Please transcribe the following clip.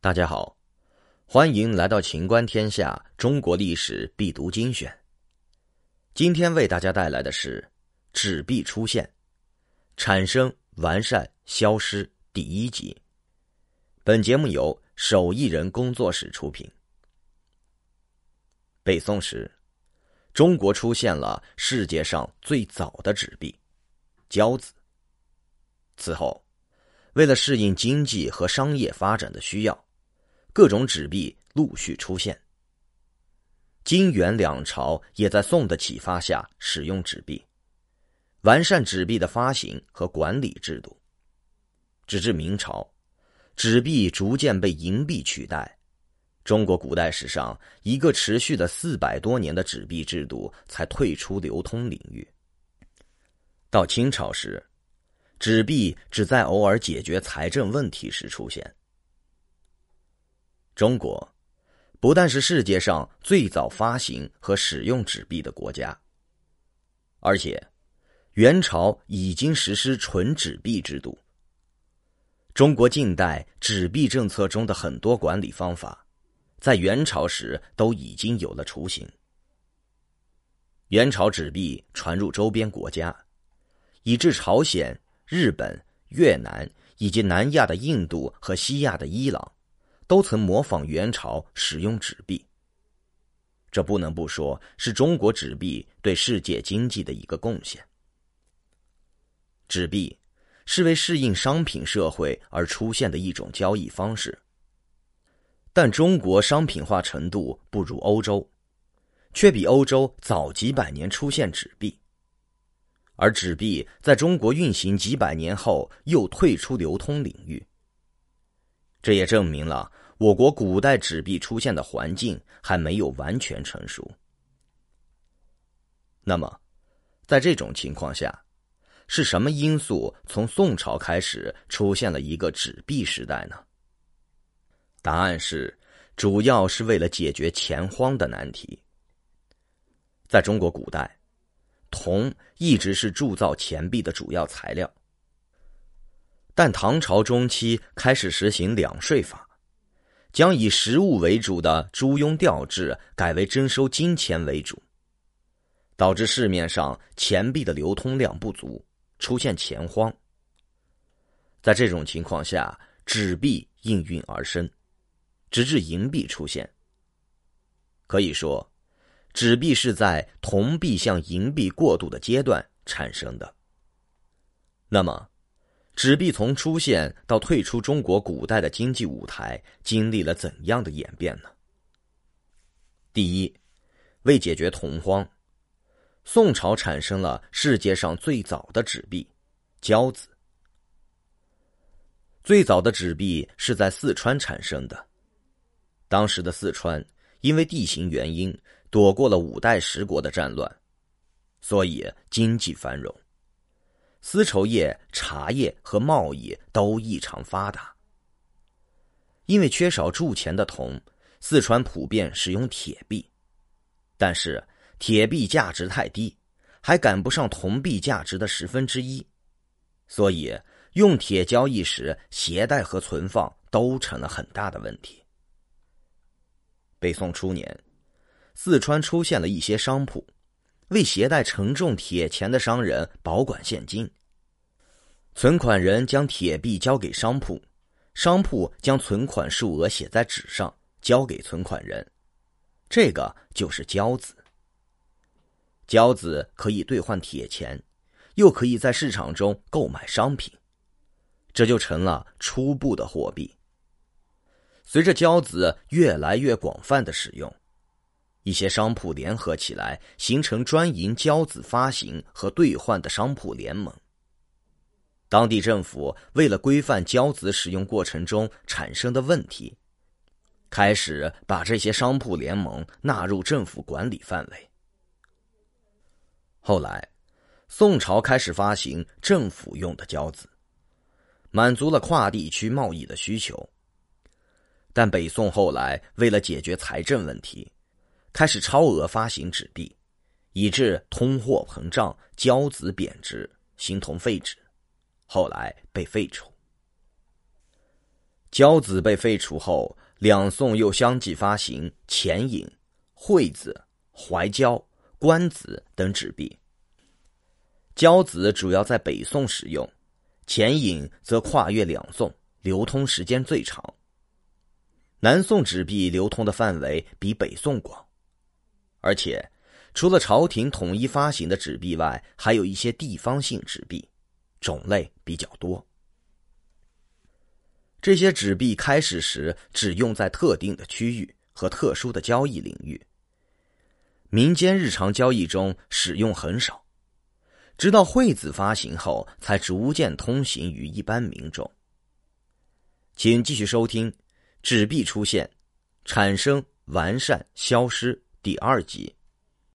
大家好，欢迎来到《秦观天下》中国历史必读精选。今天为大家带来的是纸币出现、产生、完善、消失第一集。本节目由手艺人工作室出品。北宋时，中国出现了世界上最早的纸币——交子。此后，为了适应经济和商业发展的需要，各种纸币陆续出现。金元两朝也在宋的启发下使用纸币，完善纸币的发行和管理制度。直至明朝，纸币逐渐被银币取代。中国古代史上一个持续的四百多年的纸币制度才退出流通领域。到清朝时。纸币只在偶尔解决财政问题时出现。中国不但是世界上最早发行和使用纸币的国家，而且元朝已经实施纯纸币制度。中国近代纸币政策中的很多管理方法，在元朝时都已经有了雏形。元朝纸币传入周边国家，以致朝鲜。日本、越南以及南亚的印度和西亚的伊朗，都曾模仿元朝使用纸币。这不能不说是中国纸币对世界经济的一个贡献。纸币是为适应商品社会而出现的一种交易方式，但中国商品化程度不如欧洲，却比欧洲早几百年出现纸币。而纸币在中国运行几百年后，又退出流通领域。这也证明了我国古代纸币出现的环境还没有完全成熟。那么，在这种情况下，是什么因素从宋朝开始出现了一个纸币时代呢？答案是，主要是为了解决钱荒的难题。在中国古代。铜一直是铸造钱币的主要材料，但唐朝中期开始实行两税法，将以实物为主的租庸调制改为征收金钱为主，导致市面上钱币的流通量不足，出现钱荒。在这种情况下，纸币应运而生，直至银币出现。可以说。纸币是在铜币向银币过渡的阶段产生的。那么，纸币从出现到退出中国古代的经济舞台，经历了怎样的演变呢？第一，为解决铜荒，宋朝产生了世界上最早的纸币——交子。最早的纸币是在四川产生的，当时的四川因为地形原因。躲过了五代十国的战乱，所以经济繁荣，丝绸业、茶叶和贸易都异常发达。因为缺少铸钱的铜，四川普遍使用铁币，但是铁币价值太低，还赶不上铜币价值的十分之一，所以用铁交易时携带和存放都成了很大的问题。北宋初年。四川出现了一些商铺，为携带沉重铁钱的商人保管现金。存款人将铁币交给商铺，商铺将存款数额写在纸上交给存款人，这个就是交子。交子可以兑换铁钱，又可以在市场中购买商品，这就成了初步的货币。随着交子越来越广泛的使用。一些商铺联合起来，形成专营交子发行和兑换的商铺联盟。当地政府为了规范交子使用过程中产生的问题，开始把这些商铺联盟纳入政府管理范围。后来，宋朝开始发行政府用的交子，满足了跨地区贸易的需求。但北宋后来为了解决财政问题，开始超额发行纸币，以致通货膨胀、交子贬值，形同废纸。后来被废除。交子被废除后，两宋又相继发行钱引、会子、怀交、官子等纸币。交子主要在北宋使用，钱引则跨越两宋，流通时间最长。南宋纸币流通的范围比北宋广，而且除了朝廷统一发行的纸币外，还有一些地方性纸币，种类比较多。这些纸币开始时只用在特定的区域和特殊的交易领域，民间日常交易中使用很少。直到惠子发行后，才逐渐通行于一般民众。请继续收听《纸币出现、产生、完善、消失》第二集。